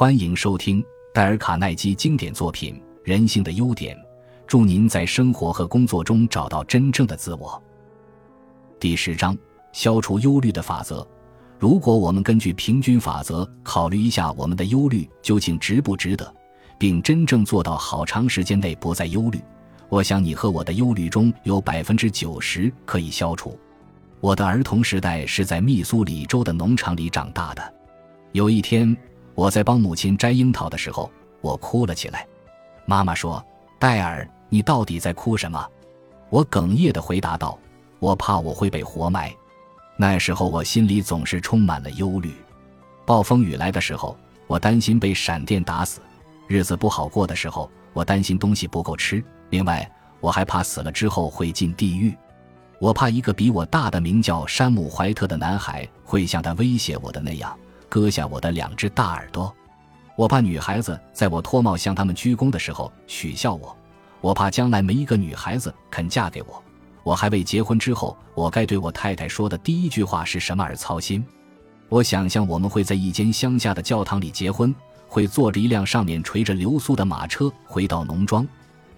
欢迎收听戴尔·卡耐基经典作品《人性的优点》，祝您在生活和工作中找到真正的自我。第十章：消除忧虑的法则。如果我们根据平均法则考虑一下我们的忧虑究竟值不值得，并真正做到好长时间内不再忧虑，我想你和我的忧虑中有百分之九十可以消除。我的儿童时代是在密苏里州的农场里长大的。有一天。我在帮母亲摘樱桃的时候，我哭了起来。妈妈说：“戴尔，你到底在哭什么？”我哽咽地回答道：“我怕我会被活埋。”那时候我心里总是充满了忧虑。暴风雨来的时候，我担心被闪电打死；日子不好过的时候，我担心东西不够吃。另外，我还怕死了之后会进地狱。我怕一个比我大的名叫山姆·怀特的男孩会像他威胁我的那样。割下我的两只大耳朵，我怕女孩子在我脱帽向他们鞠躬的时候取笑我，我怕将来没一个女孩子肯嫁给我，我还为结婚之后我该对我太太说的第一句话是什么而操心。我想象我们会在一间乡下的教堂里结婚，会坐着一辆上面垂着流苏的马车回到农庄，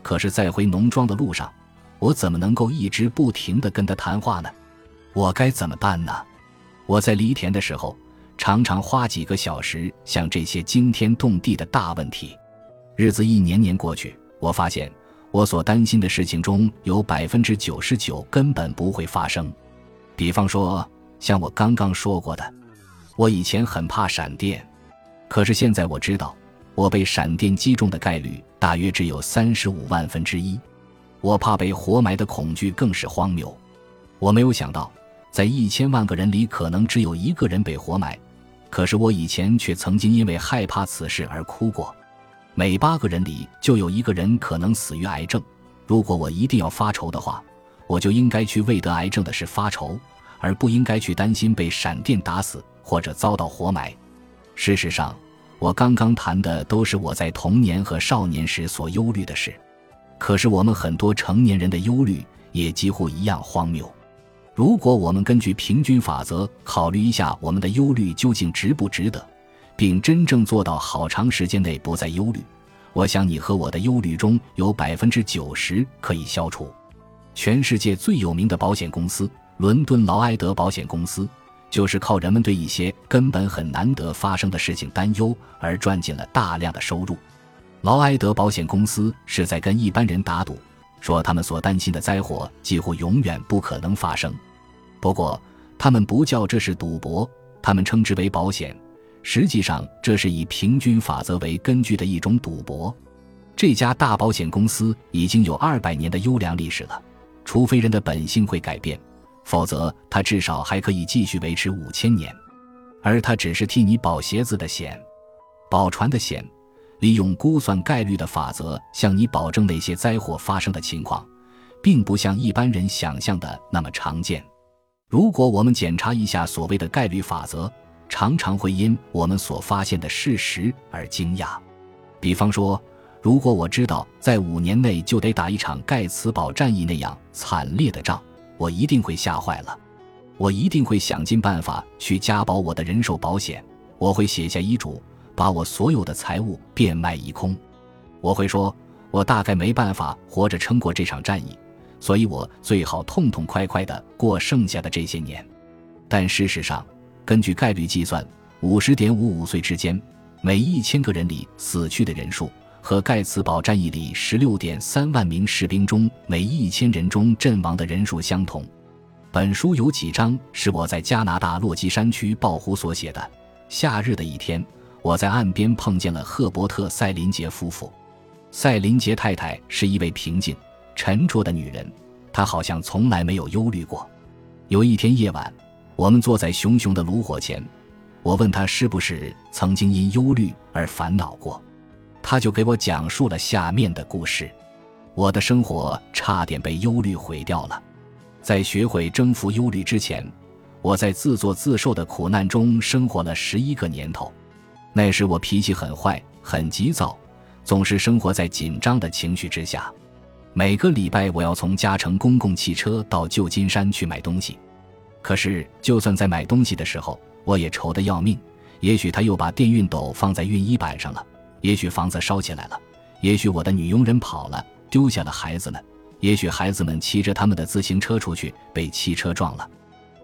可是，在回农庄的路上，我怎么能够一直不停地跟他谈话呢？我该怎么办呢？我在犁田的时候。常常花几个小时想这些惊天动地的大问题，日子一年年过去，我发现我所担心的事情中有百分之九十九根本不会发生。比方说，像我刚刚说过的，我以前很怕闪电，可是现在我知道，我被闪电击中的概率大约只有三十五万分之一。我怕被活埋的恐惧更是荒谬。我没有想到，在一千万个人里，可能只有一个人被活埋。可是我以前却曾经因为害怕此事而哭过。每八个人里就有一个人可能死于癌症。如果我一定要发愁的话，我就应该去为得癌症的事发愁，而不应该去担心被闪电打死或者遭到活埋。事实上，我刚刚谈的都是我在童年和少年时所忧虑的事。可是我们很多成年人的忧虑也几乎一样荒谬。如果我们根据平均法则考虑一下我们的忧虑究竟值不值得，并真正做到好长时间内不再忧虑，我想你和我的忧虑中有百分之九十可以消除。全世界最有名的保险公司——伦敦劳埃德保险公司，就是靠人们对一些根本很难得发生的事情担忧而赚进了大量的收入。劳埃德保险公司是在跟一般人打赌。说他们所担心的灾祸几乎永远不可能发生，不过他们不叫这是赌博，他们称之为保险。实际上，这是以平均法则为根据的一种赌博。这家大保险公司已经有二百年的优良历史了，除非人的本性会改变，否则它至少还可以继续维持五千年。而它只是替你保鞋子的险，保船的险。利用估算概率的法则向你保证那些灾祸发生的情况，并不像一般人想象的那么常见。如果我们检查一下所谓的概率法则，常常会因我们所发现的事实而惊讶。比方说，如果我知道在五年内就得打一场盖茨堡战役那样惨烈的仗，我一定会吓坏了。我一定会想尽办法去加保我的人寿保险，我会写下遗嘱。把我所有的财物变卖一空，我会说，我大概没办法活着撑过这场战役，所以我最好痛痛快快的过剩下的这些年。但事实上，根据概率计算，五十点五五岁之间，每一千个人里死去的人数，和盖茨堡战役里十六点三万名士兵中每一千人中阵亡的人数相同。本书有几章是我在加拿大落基山区豹湖所写的。夏日的一天。我在岸边碰见了赫伯特·塞林杰夫妇。塞林杰太太是一位平静、沉着的女人，她好像从来没有忧虑过。有一天夜晚，我们坐在熊熊的炉火前，我问她是不是曾经因忧虑而烦恼过，她就给我讲述了下面的故事：我的生活差点被忧虑毁掉了。在学会征服忧虑之前，我在自作自受的苦难中生活了十一个年头。那时我脾气很坏，很急躁，总是生活在紧张的情绪之下。每个礼拜我要从加乘公共汽车到旧金山去买东西，可是就算在买东西的时候，我也愁得要命，也许他又把电熨斗放在熨衣板上了，也许房子烧起来了，也许我的女佣人跑了，丢下了孩子们，也许孩子们骑着他们的自行车出去被汽车撞了。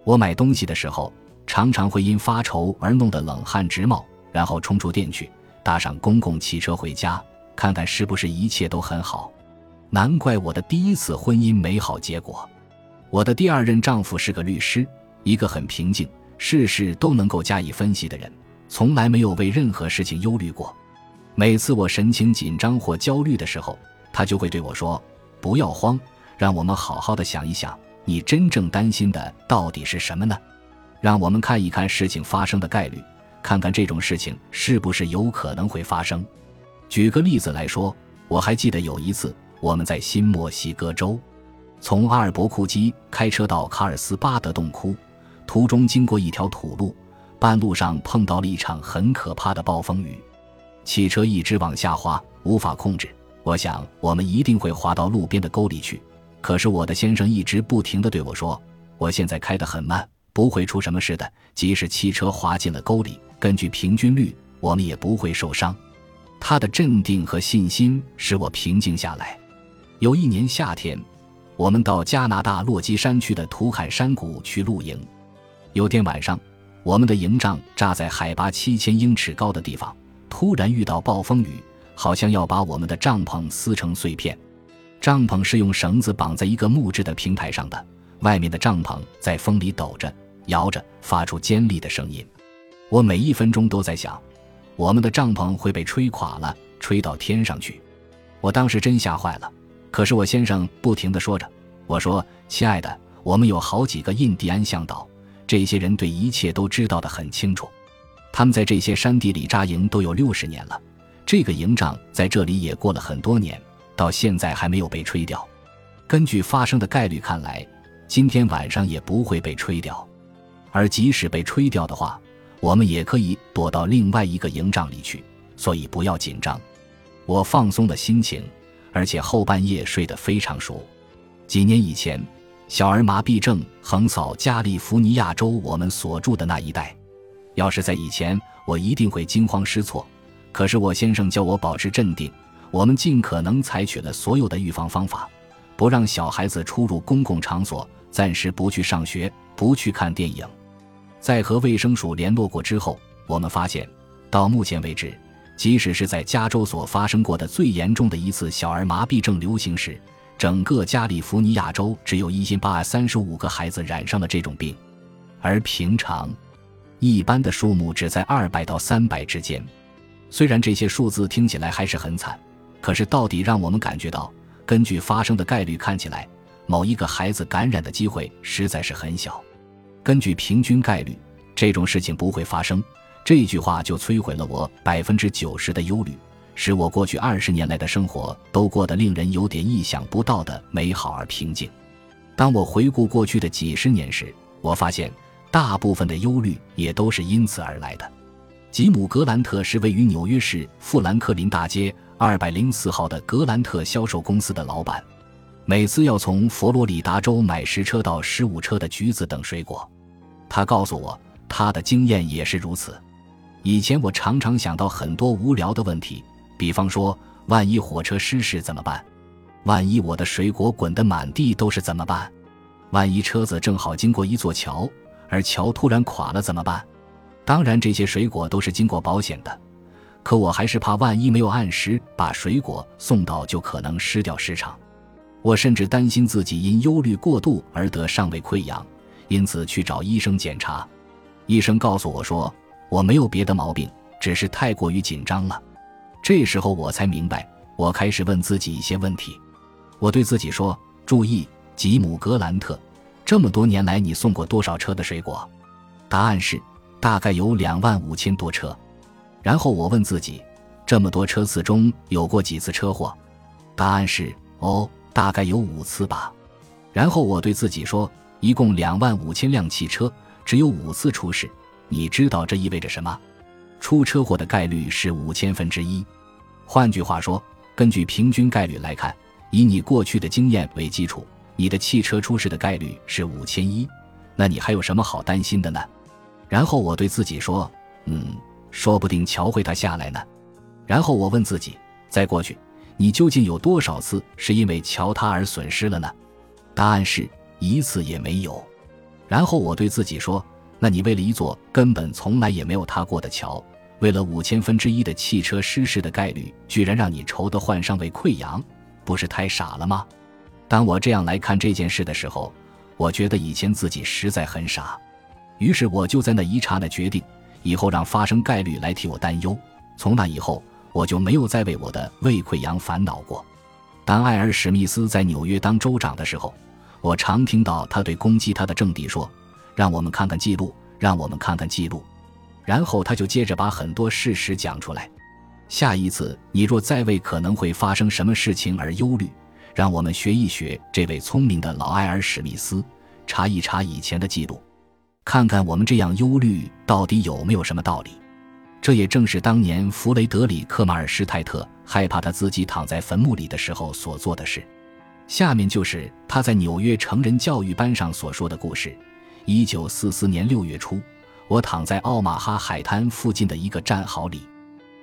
我买东西的时候，常常会因发愁而弄得冷汗直冒，然后冲出店去，搭上公共汽车回家，看看是不是一切都很好。难怪我的第一次婚姻没好结果。我的第二任丈夫是个律师，一个很平静，事事都能够加以分析的人，从来没有为任何事情忧虑过。每次我神情紧张或焦虑的时候，他就会对我说：“不要慌，让我们好好的想一想，你真正担心的到底是什么呢？让我们看一看事情发生的概率，看看这种事情是不是有可能会发生。”举个例子来说，我还记得有一次我们在新墨西哥州。从阿尔伯库基开车到卡尔斯巴德洞窟，途中经过一条土路，半路上碰到了一场很可怕的暴风雨，汽车一直往下滑，无法控制。我想我们一定会滑到路边的沟里去。可是我的先生一直不停地对我说：“我现在开得很慢，不会出什么事的。即使汽车滑进了沟里，根据平均率，我们也不会受伤。”他的镇定和信心使我平静下来。有一年夏天。我们到加拿大落基山区的图坎山谷去露营。有天晚上，我们的营帐扎在海拔七千英尺高的地方，突然遇到暴风雨，好像要把我们的帐篷撕成碎片。帐篷是用绳子绑在一个木质的平台上的，外面的帐篷在风里抖着、摇着，发出尖利的声音。我每一分钟都在想，我们的帐篷会被吹垮了，吹到天上去。我当时真吓坏了。可是我先生不停地说着：“我说，亲爱的，我们有好几个印第安向导，这些人对一切都知道得很清楚。他们在这些山地里扎营都有六十年了，这个营帐在这里也过了很多年，到现在还没有被吹掉。根据发生的概率看来，今天晚上也不会被吹掉。而即使被吹掉的话，我们也可以躲到另外一个营帐里去，所以不要紧张。我放松了心情。”而且后半夜睡得非常熟。几年以前，小儿麻痹症横扫加利福尼亚州，我们所住的那一带。要是在以前，我一定会惊慌失措。可是我先生叫我保持镇定。我们尽可能采取了所有的预防方法，不让小孩子出入公共场所，暂时不去上学，不去看电影。在和卫生署联络过之后，我们发现，到目前为止。即使是在加州所发生过的最严重的一次小儿麻痹症流行时，整个加利福尼亚州只有一千八百三十五个孩子染上了这种病，而平常一般的数目只在二百到三百之间。虽然这些数字听起来还是很惨，可是到底让我们感觉到，根据发生的概率看起来，某一个孩子感染的机会实在是很小。根据平均概率，这种事情不会发生。这句话就摧毁了我百分之九十的忧虑，使我过去二十年来的生活都过得令人有点意想不到的美好而平静。当我回顾过去的几十年时，我发现大部分的忧虑也都是因此而来的。吉姆·格兰特是位于纽约市富兰克林大街二百零四号的格兰特销售公司的老板，每次要从佛罗里达州买十车到十五车的橘子等水果。他告诉我，他的经验也是如此。以前我常常想到很多无聊的问题，比方说，万一火车失事怎么办？万一我的水果滚得满地都是怎么办？万一车子正好经过一座桥，而桥突然垮了怎么办？当然，这些水果都是经过保险的，可我还是怕万一没有按时把水果送到，就可能失掉市场。我甚至担心自己因忧虑过度而得上胃溃疡，因此去找医生检查。医生告诉我说。我没有别的毛病，只是太过于紧张了。这时候我才明白，我开始问自己一些问题。我对自己说：“注意，吉姆·格兰特，这么多年来你送过多少车的水果？”答案是大概有两万五千多车。然后我问自己：“这么多车次中有过几次车祸？”答案是：“哦，大概有五次吧。”然后我对自己说：“一共两万五千辆汽车，只有五次出事。”你知道这意味着什么？出车祸的概率是五千分之一。换句话说，根据平均概率来看，以你过去的经验为基础，你的汽车出事的概率是五千一。那你还有什么好担心的呢？然后我对自己说：“嗯，说不定瞧会他下来呢。然后我问自己，在过去，你究竟有多少次是因为瞧他而损失了呢？答案是一次也没有。然后我对自己说，那你为了一座根本从来也没有踏过的桥，为了五千分之一的汽车失事的概率，居然让你愁得患上胃溃疡，不是太傻了吗？当我这样来看这件事的时候，我觉得以前自己实在很傻。于是我就在那一刹那决定，以后让发生概率来替我担忧。从那以后，我就没有再为我的胃溃疡烦恼过。当艾尔史密斯在纽约当州长的时候，我常听到他对攻击他的政敌说：“让我们看看记录，让我们看看记录。”然后他就接着把很多事实讲出来。下一次你若再为可能会发生什么事情而忧虑，让我们学一学这位聪明的老埃尔史密斯，查一查以前的记录。看看我们这样忧虑到底有没有什么道理？这也正是当年弗雷德里克·马尔施泰特害怕他自己躺在坟墓里的时候所做的事。下面就是他在纽约成人教育班上所说的故事：一九四四年六月初，我躺在奥马哈海滩附近的一个战壕里，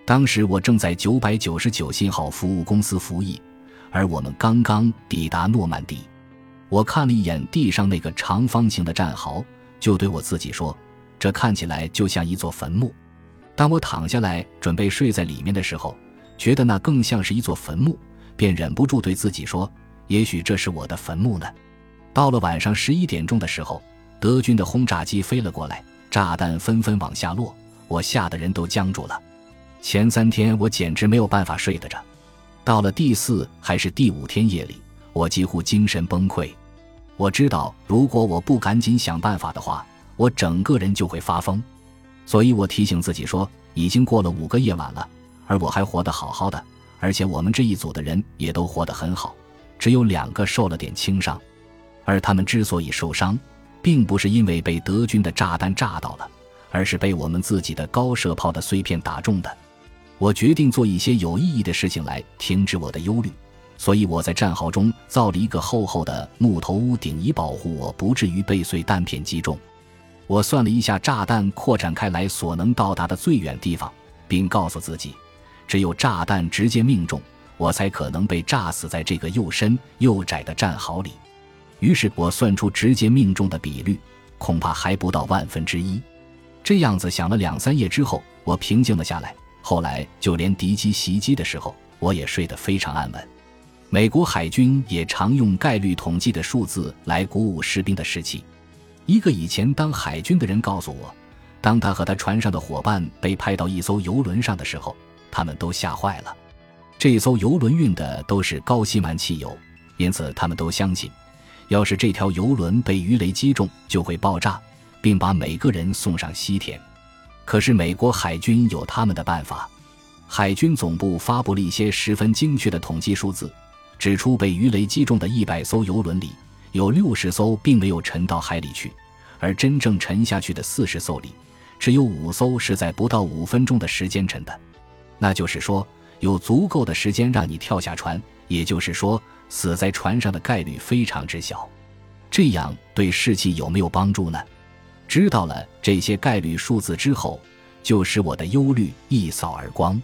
当时我正在九百九十九信号服务公司服役，而我们刚刚抵达诺曼底。我看了一眼地上那个长方形的战壕。就对我自己说：“这看起来就像一座坟墓。”当我躺下来准备睡在里面的时候，觉得那更像是一座坟墓，便忍不住对自己说：“也许这是我的坟墓呢。”到了晚上十一点钟的时候，德军的轰炸机飞了过来，炸弹纷纷往下落，我吓得人都僵住了。前三天我简直没有办法睡得着，到了第四还是第五天夜里，我几乎精神崩溃。我知道，如果我不赶紧想办法的话，我整个人就会发疯。所以我提醒自己说，已经过了五个夜晚了，而我还活得好好的，而且我们这一组的人也都活得很好，只有两个受了点轻伤。而他们之所以受伤，并不是因为被德军的炸弹炸到了，而是被我们自己的高射炮的碎片打中的。我决定做一些有意义的事情来停止我的忧虑。所以我在战壕中造了一个厚厚的木头屋顶，以保护我不至于被碎弹片击中。我算了一下炸弹扩展开来所能到达的最远地方，并告诉自己，只有炸弹直接命中我，才可能被炸死在这个又深又窄的战壕里。于是我算出直接命中的比率，恐怕还不到万分之一。这样子想了两三夜之后，我平静了下来。后来就连敌机袭击的时候，我也睡得非常安稳。美国海军也常用概率统计的数字来鼓舞士兵的士气。一个以前当海军的人告诉我，当他和他船上的伙伴被派到一艘游轮上的时候，他们都吓坏了。这艘游轮运的都是高辛烷汽油，因此他们都相信，要是这条游轮被鱼雷击中，就会爆炸，并把每个人送上西天。可是美国海军有他们的办法，海军总部发布了一些十分精确的统计数字。指出，被鱼雷击中的一百艘游轮里，有六十艘并没有沉到海里去，而真正沉下去的四十艘里，只有五艘是在不到五分钟的时间沉的。那就是说，有足够的时间让你跳下船，也就是说，死在船上的概率非常之小。这样对士气有没有帮助呢？知道了这些概率数字之后，就使我的忧虑一扫而光。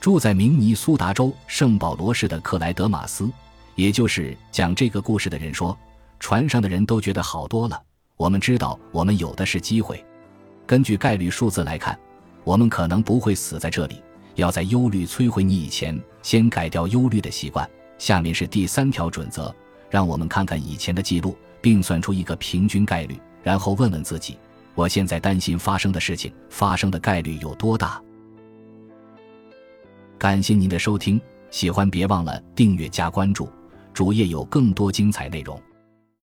住在明尼苏达州圣保罗市的克莱德马斯，也就是讲这个故事的人说，船上的人都觉得好多了。我们知道，我们有的是机会。根据概率数字来看，我们可能不会死在这里。要在忧虑摧毁你以前，先改掉忧虑的习惯。下面是第三条准则：让我们看看以前的记录，并算出一个平均概率，然后问问自己：我现在担心发生的事情发生的概率有多大？感谢您的收听，喜欢别忘了订阅加关注，主页有更多精彩内容。